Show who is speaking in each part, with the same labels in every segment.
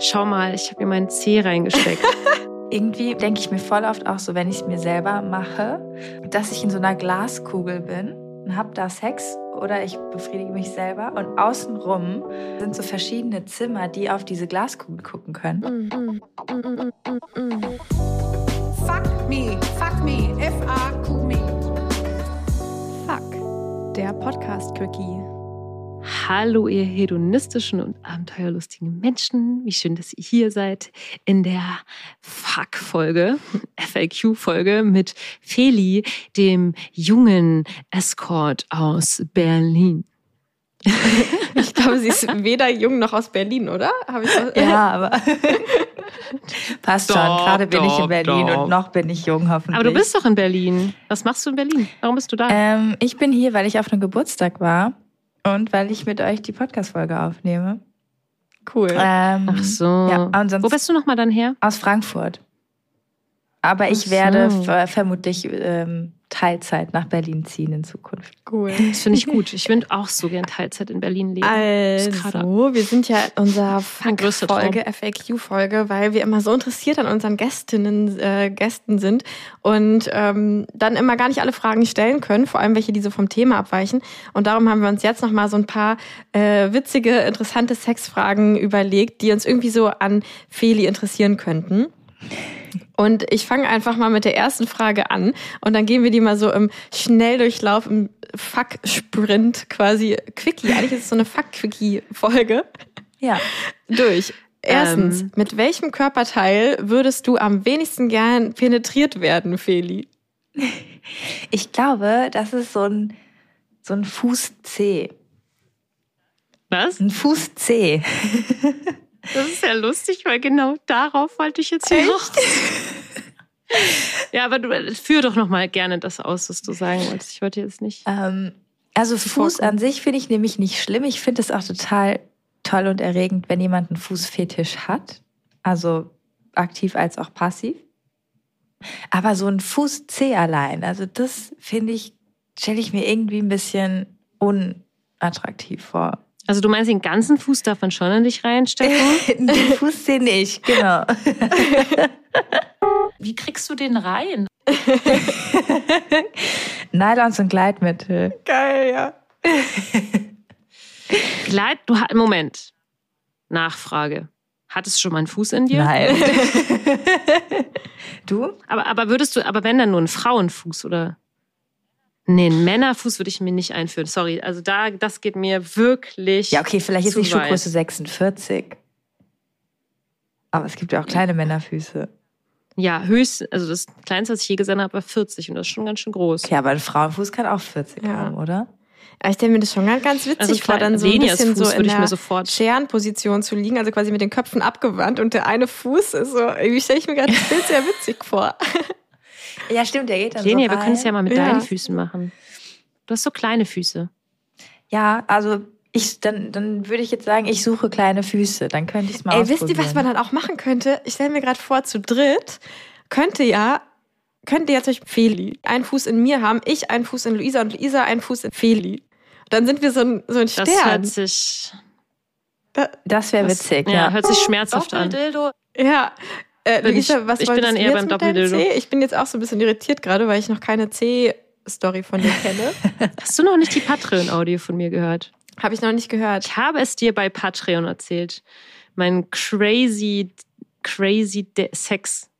Speaker 1: Schau mal, ich habe mir meinen Zeh reingesteckt.
Speaker 2: Irgendwie denke ich mir voll oft auch so, wenn ich es mir selber mache, dass ich in so einer Glaskugel bin und habe da Sex oder ich befriedige mich selber und außenrum sind so verschiedene Zimmer, die auf diese Glaskugel gucken können.
Speaker 3: Fuck me, fuck me, F-A-Q me.
Speaker 4: Fuck, der Podcast-Quickie.
Speaker 1: Hallo, ihr hedonistischen und abenteuerlustigen Menschen. Wie schön, dass ihr hier seid in der Fuck-Folge, FAQ-Folge mit Feli, dem jungen Escort aus Berlin.
Speaker 4: Ich glaube, sie ist weder jung noch aus Berlin, oder?
Speaker 2: Habe ich auch ja, aber passt schon. Gerade bin ich in Berlin doch. und noch bin ich jung, hoffentlich.
Speaker 1: Aber du bist doch in Berlin. Was machst du in Berlin? Warum bist du da?
Speaker 2: Ähm, ich bin hier, weil ich auf einem Geburtstag war und weil ich mit euch die Podcast-Folge aufnehme.
Speaker 1: Cool. Ähm, Ach so. Ja, Wo bist du nochmal dann her?
Speaker 2: Aus Frankfurt. Aber ich so. werde vermutlich ähm, Teilzeit nach Berlin ziehen in Zukunft.
Speaker 1: Cool. Das finde ich gut. Ich würde auch so gern Teilzeit in Berlin leben.
Speaker 4: Also, wir sind ja in unserer Folge, FAQ-Folge, weil wir immer so interessiert an unseren Gästinnen, äh, Gästen sind und ähm, dann immer gar nicht alle Fragen stellen können, vor allem welche, die so vom Thema abweichen. Und darum haben wir uns jetzt nochmal so ein paar äh, witzige, interessante Sexfragen überlegt, die uns irgendwie so an Feli interessieren könnten. Und ich fange einfach mal mit der ersten Frage an und dann gehen wir die mal so im Schnelldurchlauf, im Fuck-Sprint quasi, Quickie, eigentlich ist es so eine Fuck-Quickie-Folge.
Speaker 2: Ja.
Speaker 4: Durch. Erstens, ähm. mit welchem Körperteil würdest du am wenigsten gern penetriert werden, Feli?
Speaker 2: Ich glaube, das ist so ein, so ein Fuß C.
Speaker 1: Was?
Speaker 2: Ein Fuß C.
Speaker 1: Das ist ja lustig, weil genau darauf wollte ich jetzt hier noch. ja, aber du führ doch noch mal gerne das aus, was du sagen wolltest. Ich wollte jetzt nicht.
Speaker 2: Ähm, also Fuß an sich finde ich nämlich nicht schlimm. Ich finde es auch total toll und erregend, wenn jemand einen Fußfetisch hat. Also aktiv als auch passiv. Aber so ein Fuß C allein, also das finde ich, stelle ich mir irgendwie ein bisschen unattraktiv vor.
Speaker 1: Also du meinst, den ganzen Fuß darf man schon in dich reinstecken?
Speaker 2: den Fuß den nicht, genau.
Speaker 1: Wie kriegst du den rein?
Speaker 2: Nylons und Gleitmittel.
Speaker 4: Geil, ja.
Speaker 1: Gleit, du Moment. Nachfrage. Hattest du schon mal einen Fuß in dir?
Speaker 2: Nein. du?
Speaker 1: Aber, aber würdest du, aber wenn dann nur ein Frauenfuß oder? Nee, einen Männerfuß würde ich mir nicht einführen. Sorry. Also da, das geht mir wirklich.
Speaker 2: Ja, okay, vielleicht ist die Schuhgröße 46. Aber es gibt ja auch kleine Männerfüße.
Speaker 1: Ja, höchst, also das kleinste, was ich je gesehen habe, war 40 und das ist schon ganz schön groß.
Speaker 2: Okay, aber ein Frauenfuß kann auch 40 ja. haben, oder?
Speaker 4: Ich stelle mir das schon ganz, ganz witzig also vor, dann so ein bisschen Fuß so in der Scherenposition zu liegen, also quasi mit den Köpfen abgewandt und der eine Fuß ist so, irgendwie stelle ich mir gerade das Bild sehr witzig vor.
Speaker 2: Ja, stimmt, der geht dann
Speaker 1: Lenia,
Speaker 2: so
Speaker 1: wir können es ja mal mit ja. deinen Füßen machen. Du hast so kleine Füße.
Speaker 2: Ja, also ich, dann, dann würde ich jetzt sagen, ich suche kleine Füße. Dann könnte ich es mal
Speaker 4: Ey, wisst ihr, was man dann auch machen könnte? Ich stelle mir gerade vor, zu dritt könnte ja, könnte ja zum Beispiel Feli einen Fuß in mir haben, ich einen Fuß in Luisa und Luisa einen Fuß in Feli. Dann sind wir so ein, so ein Stern.
Speaker 1: Das hört sich...
Speaker 2: Das wäre witzig,
Speaker 1: ja. ja. Hört sich schmerzhaft an.
Speaker 4: Ja, äh, Luisa, ich, was
Speaker 1: ich bin dann eher beim Doppeldildo.
Speaker 4: Ich bin jetzt auch so ein bisschen irritiert gerade, weil ich noch keine C-Story von dir kenne.
Speaker 1: Hast du noch nicht die Patreon-Audio von mir gehört?
Speaker 4: Habe ich noch nicht gehört.
Speaker 1: Ich habe es dir bei Patreon erzählt. Mein crazy, crazy Sex.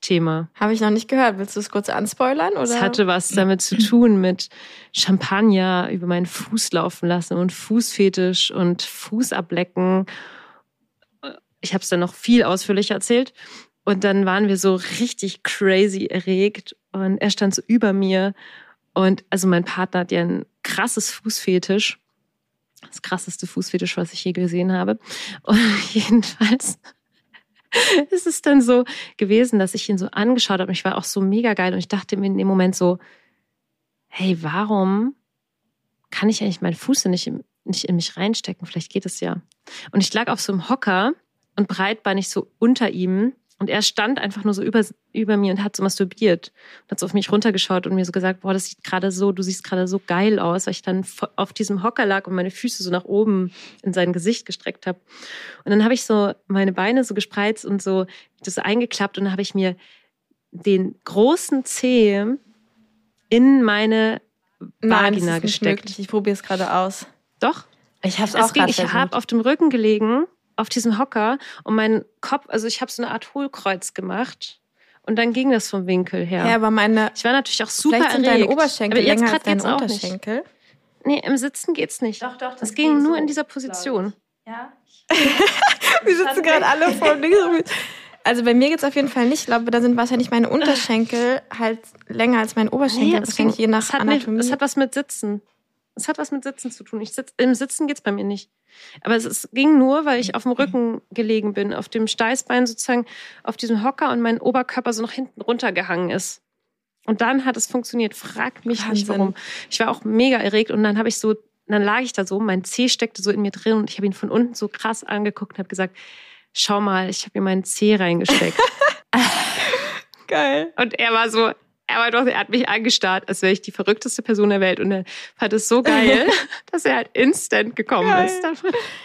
Speaker 1: Thema.
Speaker 4: Habe ich noch nicht gehört. Willst du es kurz anspoilern? Oder?
Speaker 1: Es hatte was damit zu tun mit Champagner über meinen Fuß laufen lassen und Fußfetisch und Fuß ablecken ich habe es dann noch viel ausführlicher erzählt. Und dann waren wir so richtig crazy erregt und er stand so über mir. Und also mein Partner hat ja ein krasses Fußfetisch. Das krasseste Fußfetisch, was ich je gesehen habe. Und jedenfalls ist es dann so gewesen, dass ich ihn so angeschaut habe. Und ich war auch so mega geil. Und ich dachte mir in dem Moment so, hey, warum kann ich eigentlich meinen Fuß nicht, nicht in mich reinstecken? Vielleicht geht es ja. Und ich lag auf so einem Hocker und breitbeinig so unter ihm Und er stand einfach nur so über, über mir und hat so masturbiert. Und hat so auf mich runtergeschaut und mir so gesagt, boah, das sieht gerade so, du siehst gerade so geil aus, weil ich dann auf diesem Hocker lag und meine Füße so nach oben in sein Gesicht gestreckt habe. Und dann habe ich so meine Beine so gespreizt und so das eingeklappt und dann habe ich mir den großen Zeh in meine Nein, Vagina gesteckt.
Speaker 4: Möglich. Ich probiere es gerade aus.
Speaker 1: Doch.
Speaker 2: Ich habe es auch
Speaker 1: ging, Ich habe auf dem Rücken gelegen auf diesem Hocker und mein Kopf, also ich habe so eine Art Hohlkreuz gemacht. Und dann ging das vom Winkel her.
Speaker 4: Ja, aber meine.
Speaker 1: Ich war natürlich auch super
Speaker 4: vielleicht sind
Speaker 1: erregt.
Speaker 4: deine Oberschenkel aber jetzt länger als deine Unterschenkel.
Speaker 1: Nee, im Sitzen geht's nicht.
Speaker 2: Doch, doch.
Speaker 1: Das, das ging nur so, in dieser Position.
Speaker 2: Ja.
Speaker 4: Wir sitzen gerade alle vor dem Ding. Also bei mir geht's auf jeden Fall nicht. Ich glaube, da sind wahrscheinlich meine Unterschenkel halt länger als mein Oberschenkel. Nee, das ich je nach
Speaker 1: hat
Speaker 4: Anatomie.
Speaker 1: es hat was mit Sitzen. Es hat was mit Sitzen zu tun. Ich sitz, Im Sitzen geht's bei mir nicht. Aber es, es, ging nur, weil ich auf dem Rücken gelegen bin, auf dem Steißbein sozusagen, auf diesem Hocker und mein Oberkörper so nach hinten runtergehangen ist. Und dann hat es funktioniert. Frag mich Wahnsinn. nicht warum. Ich war auch mega erregt und dann habe ich so, dann lag ich da so, mein Zeh steckte so in mir drin und ich habe ihn von unten so krass angeguckt und habe gesagt, schau mal, ich habe mir meinen Zeh reingesteckt.
Speaker 4: Geil.
Speaker 1: Und er war so, er war doch, er hat mich angestarrt, als wäre ich die verrückteste Person der Welt. Und er fand es so geil, dass er halt instant gekommen geil. ist.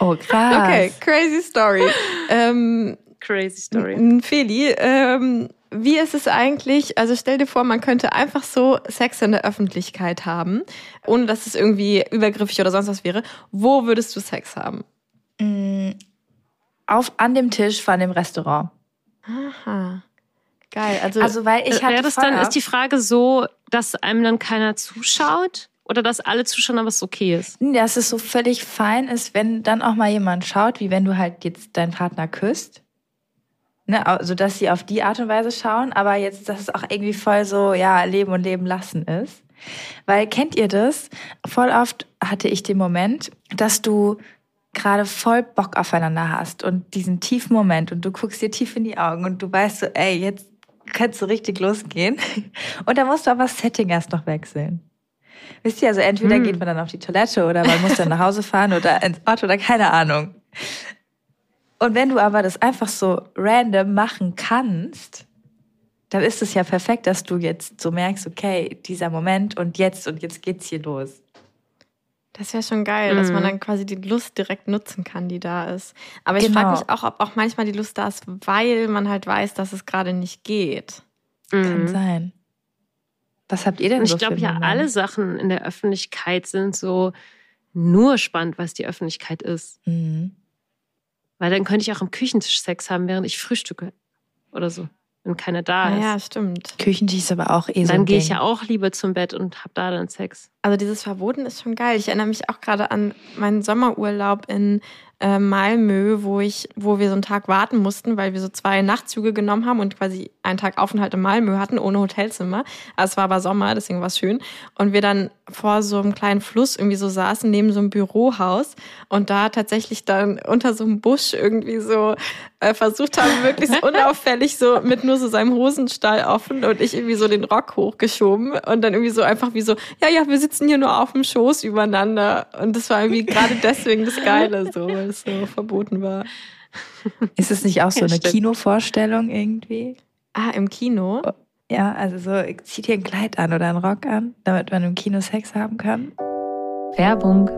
Speaker 2: Oh, krass.
Speaker 4: Okay, crazy story. ähm,
Speaker 1: crazy story.
Speaker 4: Feli, ähm, wie ist es eigentlich? Also stell dir vor, man könnte einfach so Sex in der Öffentlichkeit haben, ohne dass es irgendwie übergriffig oder sonst was wäre. Wo würdest du Sex haben?
Speaker 2: Mm, auf an dem Tisch von dem Restaurant.
Speaker 4: Aha. Geil. Also,
Speaker 2: also weil ich
Speaker 1: hatte Wäre das dann, ist die Frage so, dass einem dann keiner zuschaut? Oder dass alle zuschauen, aber es okay ist?
Speaker 2: Dass es so völlig fein ist, wenn dann auch mal jemand schaut, wie wenn du halt jetzt deinen Partner küsst. Ne, also dass sie auf die Art und Weise schauen, aber jetzt, dass es auch irgendwie voll so, ja, leben und leben lassen ist. Weil kennt ihr das? Voll oft hatte ich den Moment, dass du gerade voll Bock aufeinander hast und diesen tiefen Moment und du guckst dir tief in die Augen und du weißt so, ey, jetzt kannst du richtig losgehen. Und da musst du aber das Setting erst noch wechseln. Wisst ihr, also entweder hm. geht man dann auf die Toilette oder man muss dann nach Hause fahren oder ins Auto oder keine Ahnung. Und wenn du aber das einfach so random machen kannst, dann ist es ja perfekt, dass du jetzt so merkst, okay, dieser Moment und jetzt und jetzt geht's hier los.
Speaker 4: Das wäre schon geil, mhm. dass man mhm. dann quasi die Lust direkt nutzen kann, die da ist. Aber ich genau. frage mich auch, ob auch manchmal die Lust da ist, weil man halt weiß, dass es gerade nicht geht.
Speaker 2: Mhm. Kann sein. Was habt ihr denn so
Speaker 1: Ich glaube ja, alle Sachen in der Öffentlichkeit sind so nur spannend, was die Öffentlichkeit ist.
Speaker 2: Mhm.
Speaker 1: Weil dann könnte ich auch am Küchentisch Sex haben, während ich frühstücke oder so wenn keiner da ist.
Speaker 4: Ja, stimmt.
Speaker 2: Küchentisch ist aber auch eh so.
Speaker 1: Dann gehe ich ja auch lieber zum Bett und hab da dann Sex.
Speaker 4: Also dieses Verboten ist schon geil. Ich erinnere mich auch gerade an meinen Sommerurlaub in äh, Malmö, wo ich, wo wir so einen Tag warten mussten, weil wir so zwei Nachtzüge genommen haben und quasi einen Tag Aufenthalt in Malmö hatten, ohne Hotelzimmer. Also es war aber Sommer, deswegen war es schön. Und wir dann vor so einem kleinen Fluss irgendwie so saßen, neben so einem Bürohaus und da tatsächlich dann unter so einem Busch irgendwie so äh, versucht haben, möglichst unauffällig so mit nur so seinem Hosenstall offen und ich irgendwie so den Rock hochgeschoben und dann irgendwie so einfach wie so, ja, ja, wir sitzen hier nur auf dem Schoß übereinander. Und das war irgendwie gerade deswegen das Geile so es so verboten war.
Speaker 2: Ist es nicht auch so ja, eine stimmt. Kinovorstellung irgendwie?
Speaker 4: Ah, im Kino? Oh,
Speaker 2: ja, also so, zieht ihr ein Kleid an oder einen Rock an, damit man im Kino Sex haben kann.
Speaker 1: Werbung.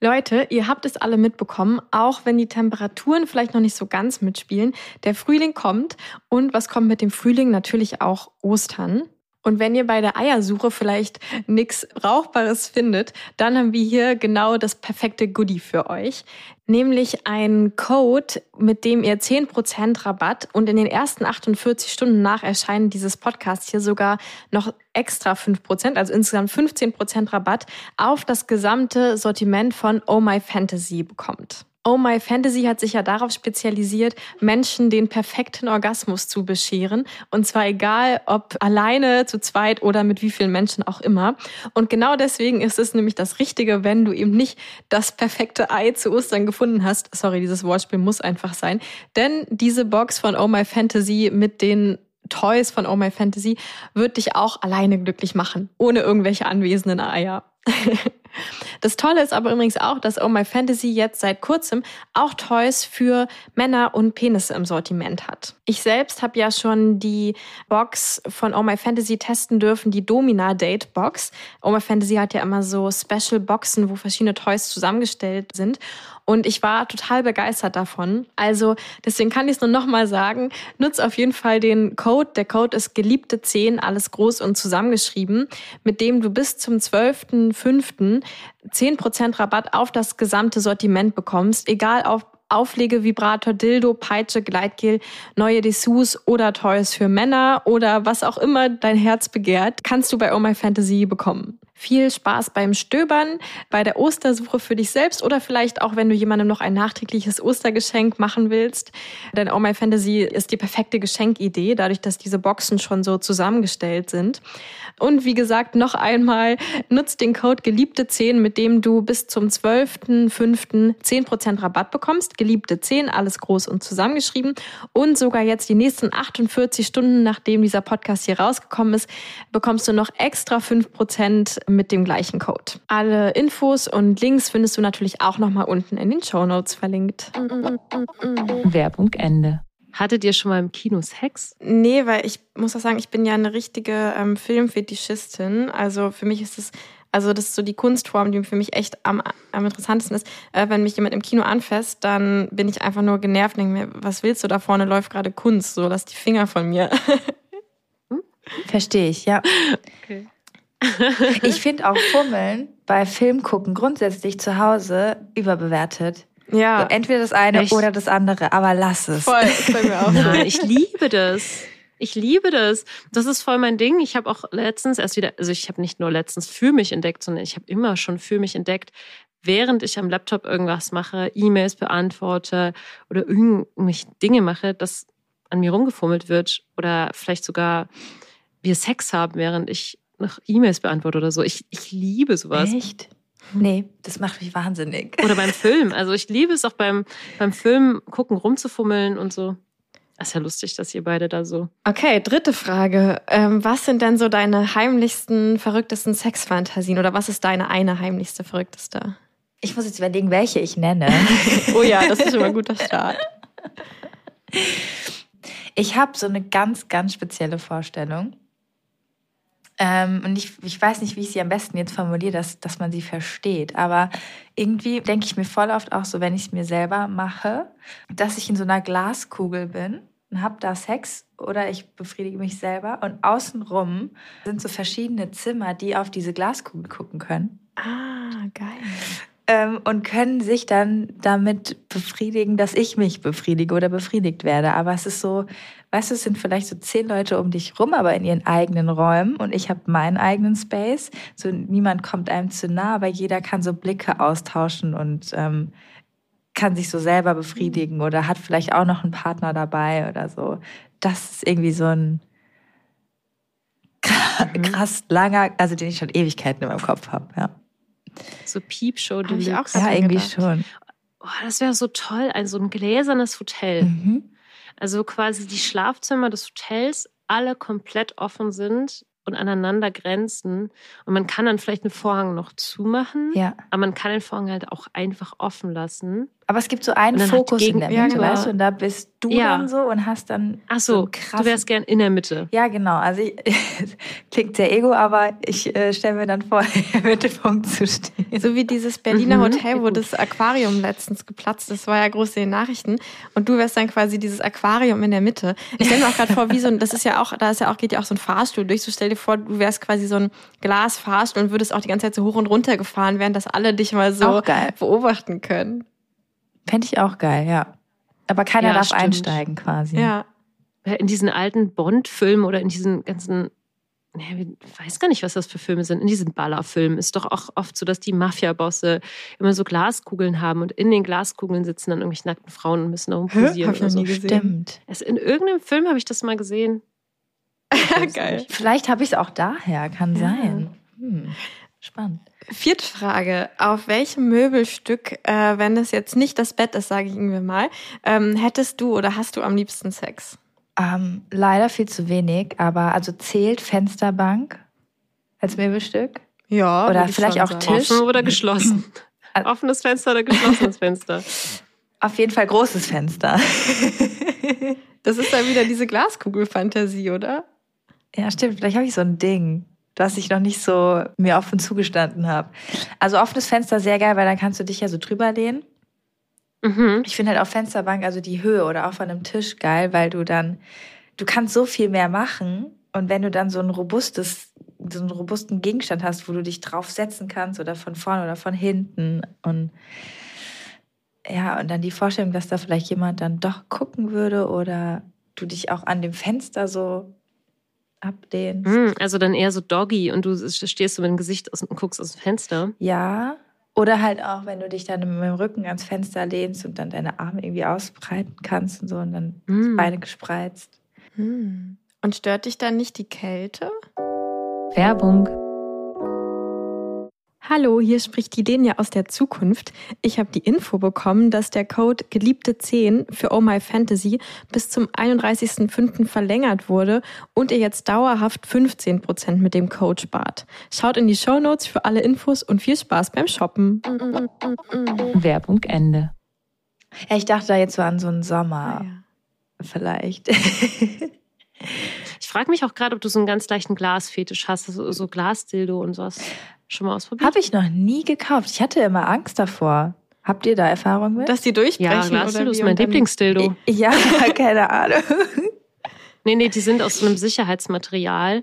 Speaker 4: Leute, ihr habt es alle mitbekommen, auch wenn die Temperaturen vielleicht noch nicht so ganz mitspielen. Der Frühling kommt und was kommt mit dem Frühling? Natürlich auch Ostern. Und wenn ihr bei der Eiersuche vielleicht nichts Brauchbares findet, dann haben wir hier genau das perfekte Goodie für euch. Nämlich einen Code, mit dem ihr 10% Rabatt und in den ersten 48 Stunden nach Erscheinen dieses Podcasts hier sogar noch extra 5%, also insgesamt 15% Rabatt auf das gesamte Sortiment von Oh My Fantasy bekommt. Oh My Fantasy hat sich ja darauf spezialisiert, Menschen den perfekten Orgasmus zu bescheren. Und zwar egal, ob alleine, zu zweit oder mit wie vielen Menschen auch immer. Und genau deswegen ist es nämlich das Richtige, wenn du eben nicht das perfekte Ei zu Ostern gefunden hast. Sorry, dieses Wortspiel muss einfach sein. Denn diese Box von Oh My Fantasy mit den Toys von Oh My Fantasy wird dich auch alleine glücklich machen, ohne irgendwelche anwesenden Eier. Das Tolle ist aber übrigens auch, dass Oh My Fantasy jetzt seit kurzem auch Toys für Männer und Penisse im Sortiment hat. Ich selbst habe ja schon die Box von Oh My Fantasy testen dürfen, die Domina Date Box. Oh My Fantasy hat ja immer so Special Boxen, wo verschiedene Toys zusammengestellt sind. Und ich war total begeistert davon. Also deswegen kann ich es nur nochmal sagen. Nutz auf jeden Fall den Code. Der Code ist geliebte 10, alles groß und zusammengeschrieben, mit dem du bis zum 12.05. 10% Rabatt auf das gesamte Sortiment bekommst, egal auf Auflegevibrator, Dildo, Peitsche, Gleitgel, neue Dessous oder Toys für Männer oder was auch immer dein Herz begehrt, kannst du bei Oh My Fantasy bekommen. Viel Spaß beim Stöbern, bei der Ostersuche für dich selbst oder vielleicht auch, wenn du jemandem noch ein nachträgliches Ostergeschenk machen willst. Denn Oh My Fantasy ist die perfekte Geschenkidee, dadurch, dass diese Boxen schon so zusammengestellt sind. Und wie gesagt, noch einmal, nutzt den Code Geliebte10, mit dem du bis zum 12.05. 10% Rabatt bekommst. Geliebte10, alles groß und zusammengeschrieben. Und sogar jetzt die nächsten 48 Stunden, nachdem dieser Podcast hier rausgekommen ist, bekommst du noch extra 5% mit dem gleichen Code. Alle Infos und Links findest du natürlich auch nochmal unten in den Show Notes verlinkt.
Speaker 5: Werbung Ende.
Speaker 1: Hattet ihr schon mal im Kino Sex?
Speaker 4: Nee, weil ich muss auch sagen, ich bin ja eine richtige ähm, Filmfetischistin. Also für mich ist es, also das ist so die Kunstform, die für mich echt am, am interessantesten ist. Äh, wenn mich jemand im Kino anfasst, dann bin ich einfach nur genervt und denke mir, was willst du? Da vorne läuft gerade Kunst, so lass die Finger von mir.
Speaker 2: Verstehe ich, ja. Okay. ich finde auch Fummeln bei Film gucken grundsätzlich zu Hause überbewertet. Ja. So, entweder das eine Echt? oder das andere, aber lass es.
Speaker 1: Voll, das bei mir auch Nein, ich liebe das. Ich liebe das. Das ist voll mein Ding. Ich habe auch letztens erst wieder, also ich habe nicht nur letztens für mich entdeckt, sondern ich habe immer schon für mich entdeckt, während ich am Laptop irgendwas mache, E-Mails beantworte oder irgendwelche Dinge mache, dass an mir rumgefummelt wird oder vielleicht sogar wir Sex haben, während ich noch E-Mails beantworte oder so. Ich, ich liebe sowas.
Speaker 2: Echt? Nee, das macht mich wahnsinnig.
Speaker 1: Oder beim Film. Also ich liebe es auch beim, beim Film gucken, rumzufummeln und so. Das ist ja lustig, dass ihr beide da so.
Speaker 4: Okay, dritte Frage. Ähm, was sind denn so deine heimlichsten, verrücktesten Sexfantasien? Oder was ist deine eine heimlichste, verrückteste?
Speaker 2: Ich muss jetzt überlegen, welche ich nenne.
Speaker 4: oh ja, das ist schon mal ein guter Start.
Speaker 2: Ich habe so eine ganz, ganz spezielle Vorstellung. Ähm, und ich, ich weiß nicht, wie ich sie am besten jetzt formuliere, dass, dass man sie versteht. Aber irgendwie denke ich mir voll oft auch so, wenn ich es mir selber mache, dass ich in so einer Glaskugel bin und habe da Sex oder ich befriedige mich selber und außenrum sind so verschiedene Zimmer, die auf diese Glaskugel gucken können.
Speaker 4: Ah, geil
Speaker 2: ähm, und können sich dann damit befriedigen, dass ich mich befriedige oder befriedigt werde. Aber es ist so, weißt du, es sind vielleicht so zehn Leute um dich rum, aber in ihren eigenen Räumen und ich habe meinen eigenen Space. So niemand kommt einem zu nah, aber jeder kann so Blicke austauschen und ähm, kann sich so selber befriedigen oder hat vielleicht auch noch einen Partner dabei oder so. Das ist irgendwie so ein mhm. krass langer, also den ich schon Ewigkeiten in meinem Kopf habe, ja.
Speaker 1: So Piepshow,
Speaker 2: die ich auch Ja, irgendwie gedacht. schon.
Speaker 1: Oh, das wäre so toll, ein so ein gläsernes Hotel. Mhm. Also quasi die Schlafzimmer des Hotels alle komplett offen sind und aneinander grenzen. Und man kann dann vielleicht einen Vorhang noch zumachen, ja. aber man kann den Vorhang halt auch einfach offen lassen.
Speaker 2: Aber es gibt so einen Fokus in der Mitte, ja, genau. weißt du, und da bist du ja. dann so und hast dann.
Speaker 1: Ach so, so krass. du wärst gern in der Mitte.
Speaker 2: Ja, genau. Also ich, klingt sehr ego, aber ich äh, stelle mir dann vor, im Mittelpunkt zu stehen.
Speaker 4: So wie dieses Berliner mhm. Hotel, wo das Aquarium letztens geplatzt ist, war ja groß in den Nachrichten. Und du wärst dann quasi dieses Aquarium in der Mitte. Ich stelle mir auch gerade vor, wie so ein, das ist ja auch, da ist ja auch, geht ja auch so ein Fahrstuhl durch. So stell dir vor, du wärst quasi so ein Glasfahrstuhl und würdest auch die ganze Zeit so hoch und runter gefahren, während das alle dich mal so beobachten können.
Speaker 2: Fände ich auch geil, ja. Aber keiner ja, darf stimmt. einsteigen quasi.
Speaker 1: Ja. In diesen alten Bond-Filmen oder in diesen ganzen, ich weiß gar nicht, was das für Filme sind, in diesen Ballerfilmen ist doch auch oft so, dass die Mafia-Bosse immer so Glaskugeln haben und in den Glaskugeln sitzen dann irgendwelche nackten Frauen und müssen da rumposieren.
Speaker 2: Hab ich so. Stimmt.
Speaker 1: in irgendeinem Film habe ich das mal gesehen.
Speaker 2: Geil. Vielleicht habe ich es auch daher, kann ja. sein. Hm. Spannend.
Speaker 4: Vierte Frage. Auf welchem Möbelstück, äh, wenn es jetzt nicht das Bett ist, sage ich irgendwie mal, ähm, hättest du oder hast du am liebsten Sex?
Speaker 2: Ähm, leider viel zu wenig, aber also zählt Fensterbank als Möbelstück?
Speaker 4: Ja.
Speaker 2: Oder vielleicht auch Tisch.
Speaker 1: Offen oder geschlossen. Offenes Fenster oder geschlossenes Fenster?
Speaker 2: Auf jeden Fall großes Fenster.
Speaker 4: das ist dann wieder diese Glaskugelfantasie, oder?
Speaker 2: Ja, stimmt. Vielleicht habe ich so ein Ding, das ich noch nicht so mir offen zugestanden habe. Also offenes Fenster sehr geil, weil dann kannst du dich ja so drüber lehnen. Mhm. Ich finde halt auf Fensterbank, also die Höhe oder auch von einem Tisch geil, weil du dann, du kannst so viel mehr machen. Und wenn du dann so ein robustes, so einen robusten Gegenstand hast, wo du dich draufsetzen kannst oder von vorne oder von hinten und ja, und dann die Vorstellung, dass da vielleicht jemand dann doch gucken würde oder du dich auch an dem Fenster so ablehnst.
Speaker 1: Mm, also dann eher so Doggy und du stehst so mit dem Gesicht aus und guckst aus dem Fenster.
Speaker 2: Ja, oder halt auch, wenn du dich dann mit dem Rücken ans Fenster lehnst und dann deine Arme irgendwie ausbreiten kannst und so und dann mm. Beine gespreizt.
Speaker 4: Mm. Und stört dich dann nicht die Kälte?
Speaker 5: Werbung.
Speaker 4: Hallo, hier spricht die Lenia aus der Zukunft. Ich habe die Info bekommen, dass der Code Geliebte 10 für Oh My Fantasy bis zum 31.05. verlängert wurde und ihr jetzt dauerhaft 15% mit dem Code spart. Schaut in die Show Notes für alle Infos und viel Spaß beim Shoppen.
Speaker 5: Werbung Ende.
Speaker 2: Ja, ich dachte da jetzt so an so einen Sommer. Ah, ja. Vielleicht.
Speaker 1: ich frage mich auch gerade, ob du so einen ganz leichten Glasfetisch hast, so, so Glasdildo und sowas. Schon mal ausprobiert?
Speaker 2: Habe ich noch nie gekauft. Ich hatte immer Angst davor. Habt ihr da Erfahrung mit?
Speaker 4: Dass die durchbrechen? Ja,
Speaker 1: Glasdildo ist mein Lieblingsdildo.
Speaker 2: Ja, keine Ahnung.
Speaker 1: nee, nee, die sind aus so einem Sicherheitsmaterial.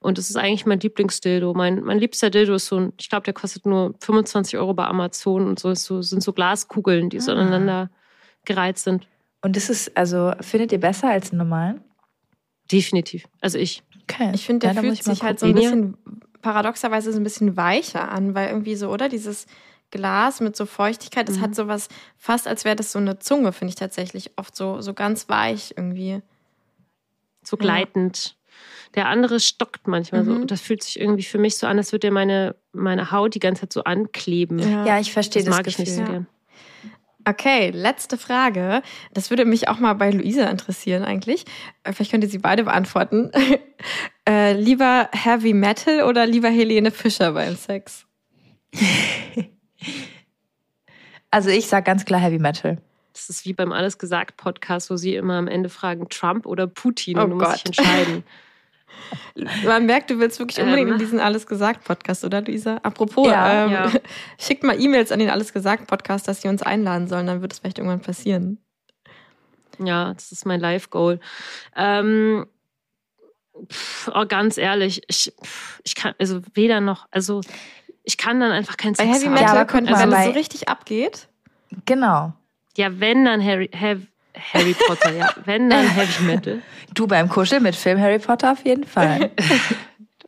Speaker 1: Und das ist eigentlich mein Lieblingsdildo. Mein, mein liebster Dildo ist so ein, ich glaube, der kostet nur 25 Euro bei Amazon und so, so sind so Glaskugeln, die so ah. aneinander gereizt sind.
Speaker 2: Und das ist, also, findet ihr besser als einen normalen?
Speaker 1: Definitiv. Also ich.
Speaker 4: Okay. Ich finde, der ja, fühlt sich halt so ein bisschen paradoxerweise so ein bisschen weicher an, weil irgendwie so, oder? Dieses Glas mit so Feuchtigkeit, das mhm. hat sowas fast, als wäre das so eine Zunge, finde ich tatsächlich oft so, so ganz weich irgendwie.
Speaker 1: So gleitend. Ja. Der andere stockt manchmal mhm. so. Das fühlt sich irgendwie für mich so an, als würde meine, meine Haut die ganze Zeit so ankleben.
Speaker 2: Ja, ja ich verstehe das.
Speaker 1: Das mag Gefühl. ich nicht so gern.
Speaker 4: Okay, letzte Frage. Das würde mich auch mal bei Luisa interessieren eigentlich. Äh, vielleicht könnt ihr sie beide beantworten. äh, lieber Heavy Metal oder lieber Helene Fischer beim Sex?
Speaker 2: also ich sage ganz klar Heavy Metal.
Speaker 1: Das ist wie beim Alles gesagt Podcast, wo sie immer am Ende fragen Trump oder Putin oh und du Gott. musst dich entscheiden.
Speaker 4: Man merkt, du willst wirklich unbedingt ähm. in diesen Alles gesagt Podcast, oder Luisa? Apropos, ja, ähm, ja. schickt mal E-Mails an den Alles gesagt Podcast, dass sie uns einladen sollen, dann wird es vielleicht irgendwann passieren.
Speaker 1: Ja, das ist mein Live-Goal. Ähm, oh, ganz ehrlich, ich, ich kann, also weder noch, also ich kann dann einfach kein
Speaker 4: Sex Bei Heavy Metal, ja, könnte also, wenn es so richtig abgeht.
Speaker 2: Genau.
Speaker 1: Ja, wenn dann Harry, Heavy, Harry Potter, ja. Wenn, dann Heavy Metal.
Speaker 2: Du beim Kuscheln mit Film Harry Potter auf jeden Fall.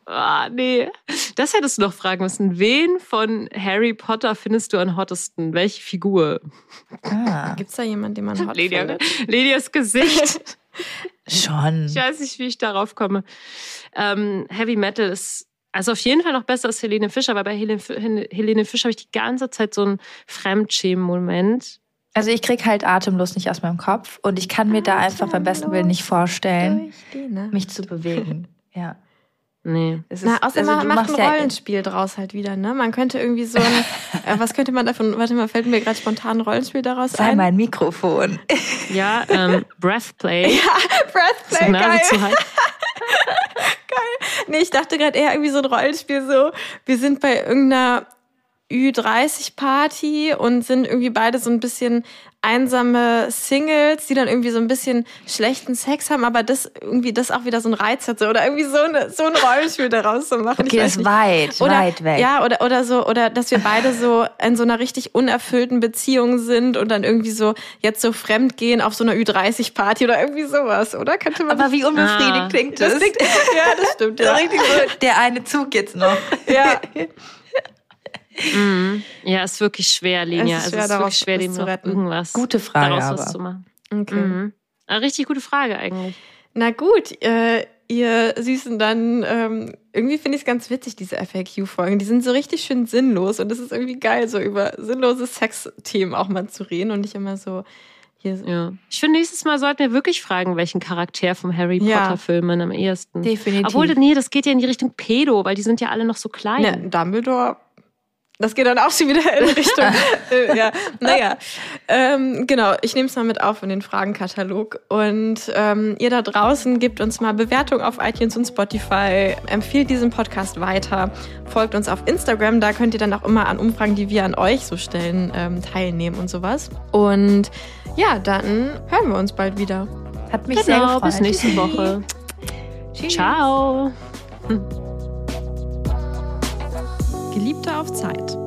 Speaker 1: Ah, oh, nee. Das hättest du noch fragen müssen. Wen von Harry Potter findest du am hottesten? Welche Figur?
Speaker 4: Ah. Gibt es da jemanden, den man hot Lydia, findet?
Speaker 1: Lydias Gesicht.
Speaker 2: Schon.
Speaker 1: Ich weiß nicht, wie ich darauf komme. Ähm, Heavy Metal ist also auf jeden Fall noch besser als Helene Fischer, weil bei Helene, Helene Fischer habe ich die ganze Zeit so einen Fremdschämen-Moment.
Speaker 2: Also ich krieg halt atemlos nicht aus meinem Kopf und ich kann mir da einfach beim besten Willen nicht vorstellen, mich zu bewegen. Ja.
Speaker 1: Nee.
Speaker 4: Ist, Na, außer also man macht ein Rollenspiel ja draus halt wieder, ne? Man könnte irgendwie so ein, äh, was könnte man davon, warte mal, fällt mir gerade spontan ein Rollenspiel daraus
Speaker 2: Sei
Speaker 4: ein?
Speaker 2: mein Mikrofon.
Speaker 1: Ja, ähm, Breathplay.
Speaker 4: ja, Breathplay, geil. geil. Nee, ich dachte gerade eher irgendwie so ein Rollenspiel so, wir sind bei irgendeiner Ü30-Party und sind irgendwie beide so ein bisschen einsame Singles, die dann irgendwie so ein bisschen schlechten Sex haben, aber das irgendwie das auch wieder so ein Reiz hat oder irgendwie so, eine, so ein Rollenspiel daraus zu machen.
Speaker 2: Okay, das ist weit,
Speaker 4: oder,
Speaker 2: weit weg.
Speaker 4: Ja, oder, oder so, oder dass wir beide so in so einer richtig unerfüllten Beziehung sind und dann irgendwie so jetzt so fremd gehen auf so einer Ü30-Party oder irgendwie sowas, oder? Könnte man
Speaker 2: aber wie unbefriedigt ah. klingt das? das klingt,
Speaker 4: ja, das stimmt. Ja.
Speaker 2: richtig so, der eine Zug jetzt noch.
Speaker 4: Ja.
Speaker 1: Mhm. Ja, ist wirklich schwer, Linia. Es ist, schwer, also, es ist wirklich schwer, dem noch irgendwas
Speaker 2: gute Frage,
Speaker 1: daraus aber. was zu machen. Okay. Mhm. Eine richtig gute Frage eigentlich.
Speaker 4: Na gut, äh, ihr Süßen, dann ähm, irgendwie finde ich es ganz witzig, diese FAQ-Folgen. Die sind so richtig schön sinnlos und es ist irgendwie geil, so über sinnlose Sexthemen auch mal zu reden und nicht immer so,
Speaker 1: hier. Ja. Ich finde, nächstes Mal sollten wir wirklich fragen, welchen Charakter vom Harry Potter-Film man am ehesten.
Speaker 2: Definitiv.
Speaker 1: Obwohl, nee, das geht ja in die Richtung Pedo, weil die sind ja alle noch so klein.
Speaker 4: Ne, Dumbledore das geht dann auch schon wieder in Richtung. äh, ja, naja. Ähm, genau, ich nehme es mal mit auf in den Fragenkatalog. Und ähm, ihr da draußen gebt uns mal Bewertung auf iTunes und Spotify, empfiehlt diesen Podcast weiter, folgt uns auf Instagram, da könnt ihr dann auch immer an Umfragen, die wir an euch so stellen, ähm, teilnehmen und sowas. Und ja, dann hören wir uns bald wieder.
Speaker 2: Hat mich genau, sehr gefreut.
Speaker 1: Bis nächste Woche. Ciao.
Speaker 6: Geliebte auf Zeit.